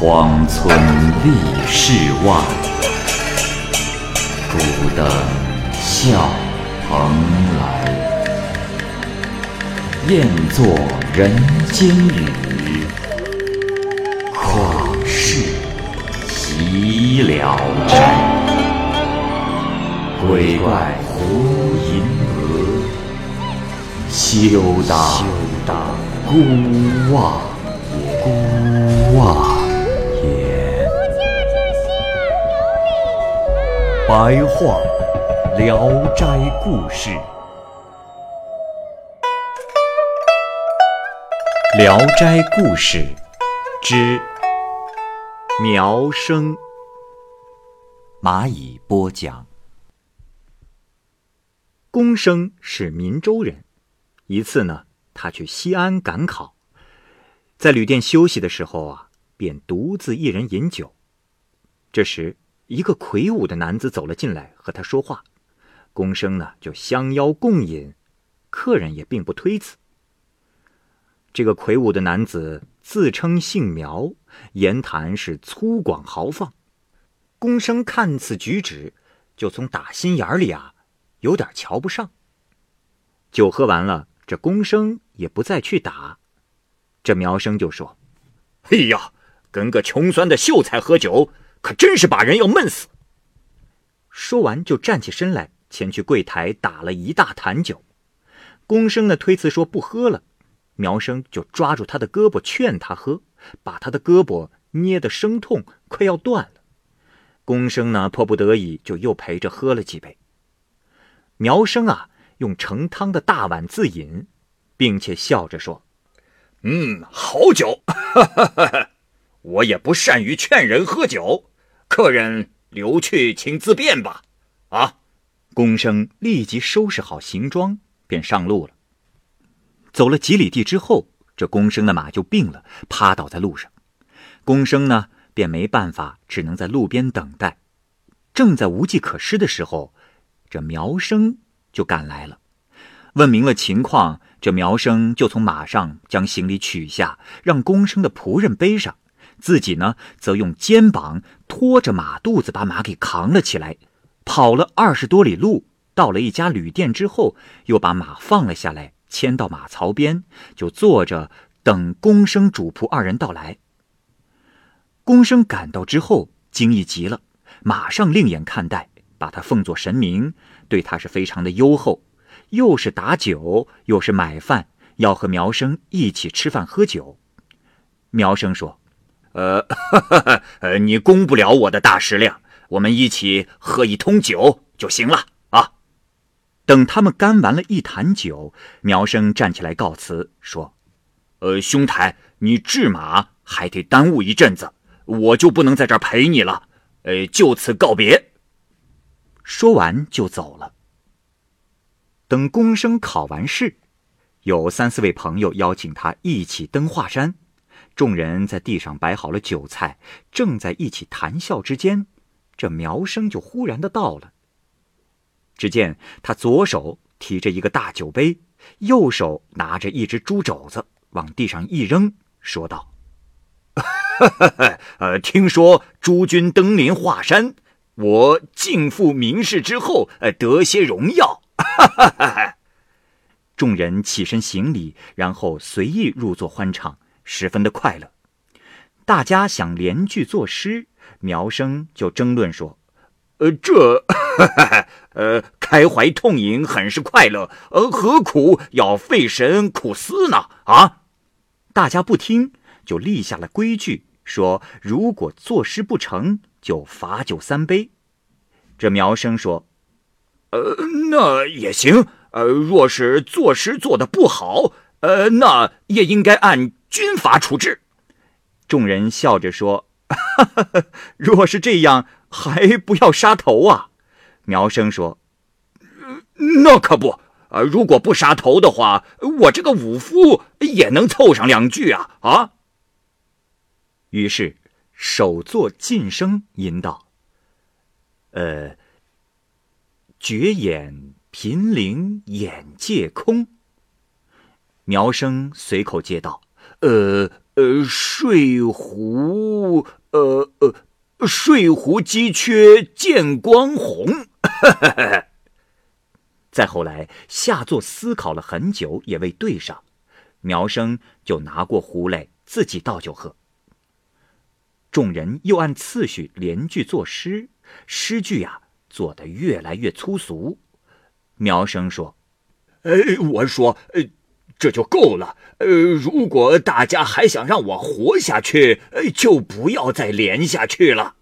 荒村立世外，孤灯笑蓬莱。雁作人间雨，旷世岂了斋。鬼怪胡银娥，休当孤望。孤望白话《聊斋故事》。《聊斋故事》之苗生，蚂蚁播讲。公生是闽州人，一次呢，他去西安赶考，在旅店休息的时候啊，便独自一人饮酒。这时，一个魁梧的男子走了进来，和他说话。公生呢，就相邀共饮，客人也并不推辞。这个魁梧的男子自称姓苗，言谈是粗犷豪放。公生看此举止，就从打心眼里啊，有点瞧不上。酒喝完了，这公生也不再去打。这苗生就说：“哎呀，跟个穷酸的秀才喝酒，可真是把人要闷死。”说完就站起身来，前去柜台打了一大坛酒。公生呢推辞说不喝了。苗生就抓住他的胳膊劝他喝，把他的胳膊捏得生痛，快要断了。公生呢迫不得已，就又陪着喝了几杯。苗生啊用盛汤的大碗自饮，并且笑着说：“嗯，好酒。我也不善于劝人喝酒，客人留去请自便吧。”啊！公生立即收拾好行装，便上路了。走了几里地之后，这公生的马就病了，趴倒在路上。公生呢，便没办法，只能在路边等待。正在无计可施的时候，这苗生就赶来了。问明了情况，这苗生就从马上将行李取下，让公生的仆人背上，自己呢，则用肩膀拖着马肚子把马给扛了起来。跑了二十多里路，到了一家旅店之后，又把马放了下来。牵到马槽边，就坐着等公生主仆二人到来。公生赶到之后，惊异极了，马上另眼看待，把他奉作神明，对他是非常的优厚，又是打酒，又是买饭，要和苗生一起吃饭喝酒。苗生说：“呃，呃，你供不了我的大食量，我们一起喝一通酒就行了啊。”等他们干完了一坛酒，苗生站起来告辞说：“呃，兄台，你治马还得耽误一阵子，我就不能在这儿陪你了。呃，就此告别。”说完就走了。等公生考完试，有三四位朋友邀请他一起登华山，众人在地上摆好了酒菜，正在一起谈笑之间，这苗生就忽然的到了。只见他左手提着一个大酒杯，右手拿着一只猪肘子，往地上一扔，说道：“ 呃，听说诸君登临华山，我敬赴名士之后，呃，得些荣耀。” 众人起身行礼，然后随意入座欢唱，十分的快乐。大家想连句作诗，苗生就争论说：“呃，这。”呃，开怀痛饮很是快乐，呃，何苦要费神苦思呢？啊！大家不听，就立下了规矩，说如果作诗不成就罚酒三杯。这苗生说：“呃，那也行。呃，若是作诗做的不好，呃，那也应该按军法处置。”众人笑着说：“ 若是这样，还不要杀头啊？”苗生说：“那可不，啊，如果不杀头的话，我这个武夫也能凑上两句啊！”啊。于是首作晋声吟道：“呃，绝眼频灵眼界空。”苗生随口接道：“呃，呃，睡狐，呃呃，睡狐鸡缺见光红。再后来，下座思考了很久，也未对上，苗生就拿过壶来自己倒酒喝。众人又按次序连句作诗，诗句呀做得越来越粗俗。苗生说：“哎，我说，这就够了。呃，如果大家还想让我活下去，呃，就不要再连下去了。”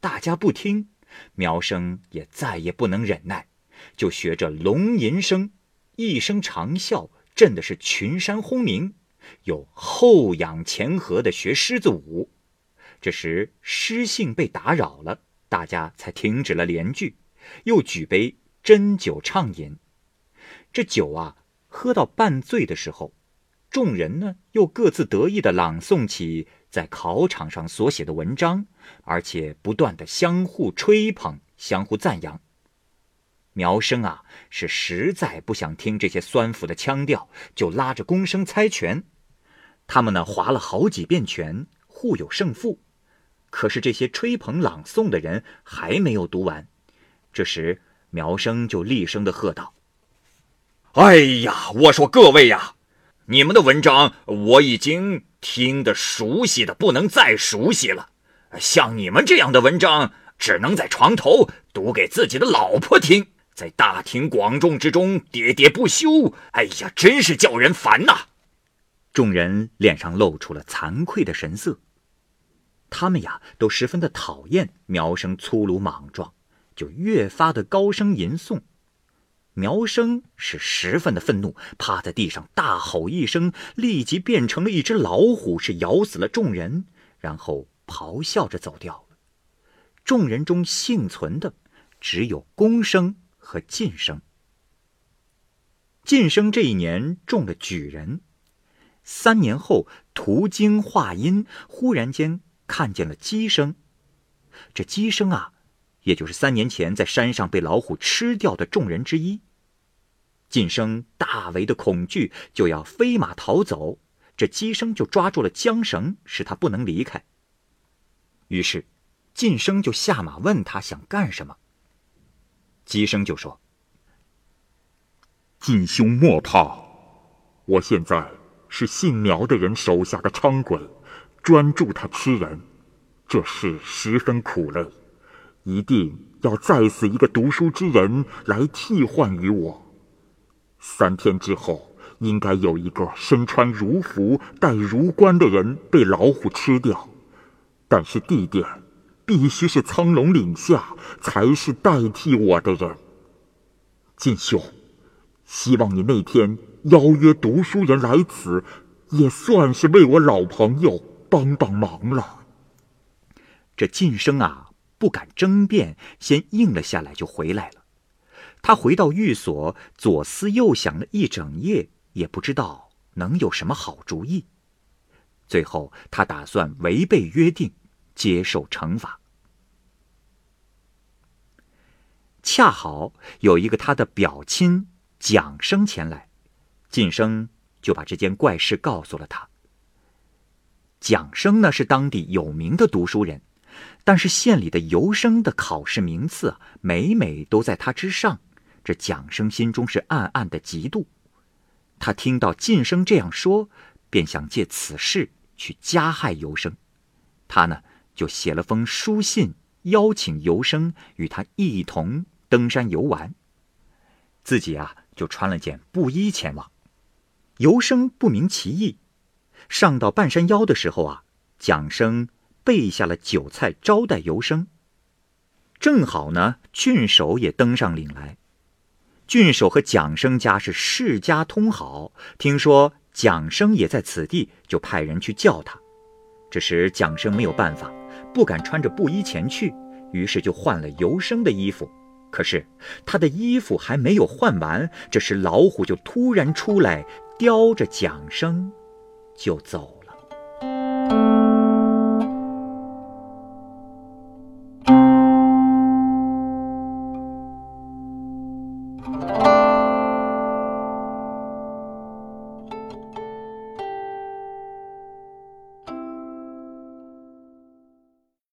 大家不听，苗生也再也不能忍耐，就学着龙吟声，一声长啸，震的是群山轰鸣。有后仰前合的学狮子舞，这时诗兴被打扰了，大家才停止了连句，又举杯斟酒畅饮。这酒啊，喝到半醉的时候，众人呢又各自得意的朗诵起在考场上所写的文章，而且不断的相互吹捧、相互赞扬。苗生啊，是实在不想听这些酸腐的腔调，就拉着公生猜拳。他们呢，划了好几遍拳，互有胜负。可是这些吹捧朗诵的人还没有读完。这时，苗生就厉声的喝道：“哎呀，我说各位呀，你们的文章我已经听得熟悉的不能再熟悉了。像你们这样的文章，只能在床头读给自己的老婆听，在大庭广众之中喋喋不休。哎呀，真是叫人烦呐！”众人脸上露出了惭愧的神色。他们呀，都十分的讨厌苗生粗鲁莽撞，就越发的高声吟诵。苗生是十分的愤怒，趴在地上大吼一声，立即变成了一只老虎，是咬死了众人，然后咆哮着走掉了。众人中幸存的只有公生和晋生。晋生这一年中了举人。三年后，途经华阴，忽然间看见了鸡生。这鸡生啊，也就是三年前在山上被老虎吃掉的众人之一。晋生大为的恐惧，就要飞马逃走。这鸡生就抓住了缰绳，使他不能离开。于是，晋生就下马问他想干什么。鸡生就说：“晋兄莫怕，我现在。”是姓苗的人手下的伥鬼，专助他吃人，这事十分苦累，一定要再死一个读书之人来替换于我。三天之后，应该有一个身穿儒服、戴儒冠的人被老虎吃掉，但是地点必须是苍龙岭下，才是代替我的人。晋兄，希望你那天。邀约读书人来此，也算是为我老朋友帮帮忙了。这晋升啊，不敢争辩，先应了下来，就回来了。他回到寓所，左思右想了一整夜，也不知道能有什么好主意。最后，他打算违背约定，接受惩罚。恰好有一个他的表亲蒋生前来。晋生就把这件怪事告诉了他。蒋生呢是当地有名的读书人，但是县里的游生的考试名次啊，每每都在他之上。这蒋生心中是暗暗的嫉妒。他听到晋生这样说，便想借此事去加害游生。他呢就写了封书信，邀请游生与他一同登山游玩，自己啊就穿了件布衣前往。游生不明其意，上到半山腰的时候啊，蒋生备下了酒菜招待游生。正好呢，郡守也登上岭来。郡守和蒋生家是世家通好，听说蒋生也在此地，就派人去叫他。这时蒋生没有办法，不敢穿着布衣前去，于是就换了游生的衣服。可是他的衣服还没有换完，这时老虎就突然出来。叼着蒋生，就走。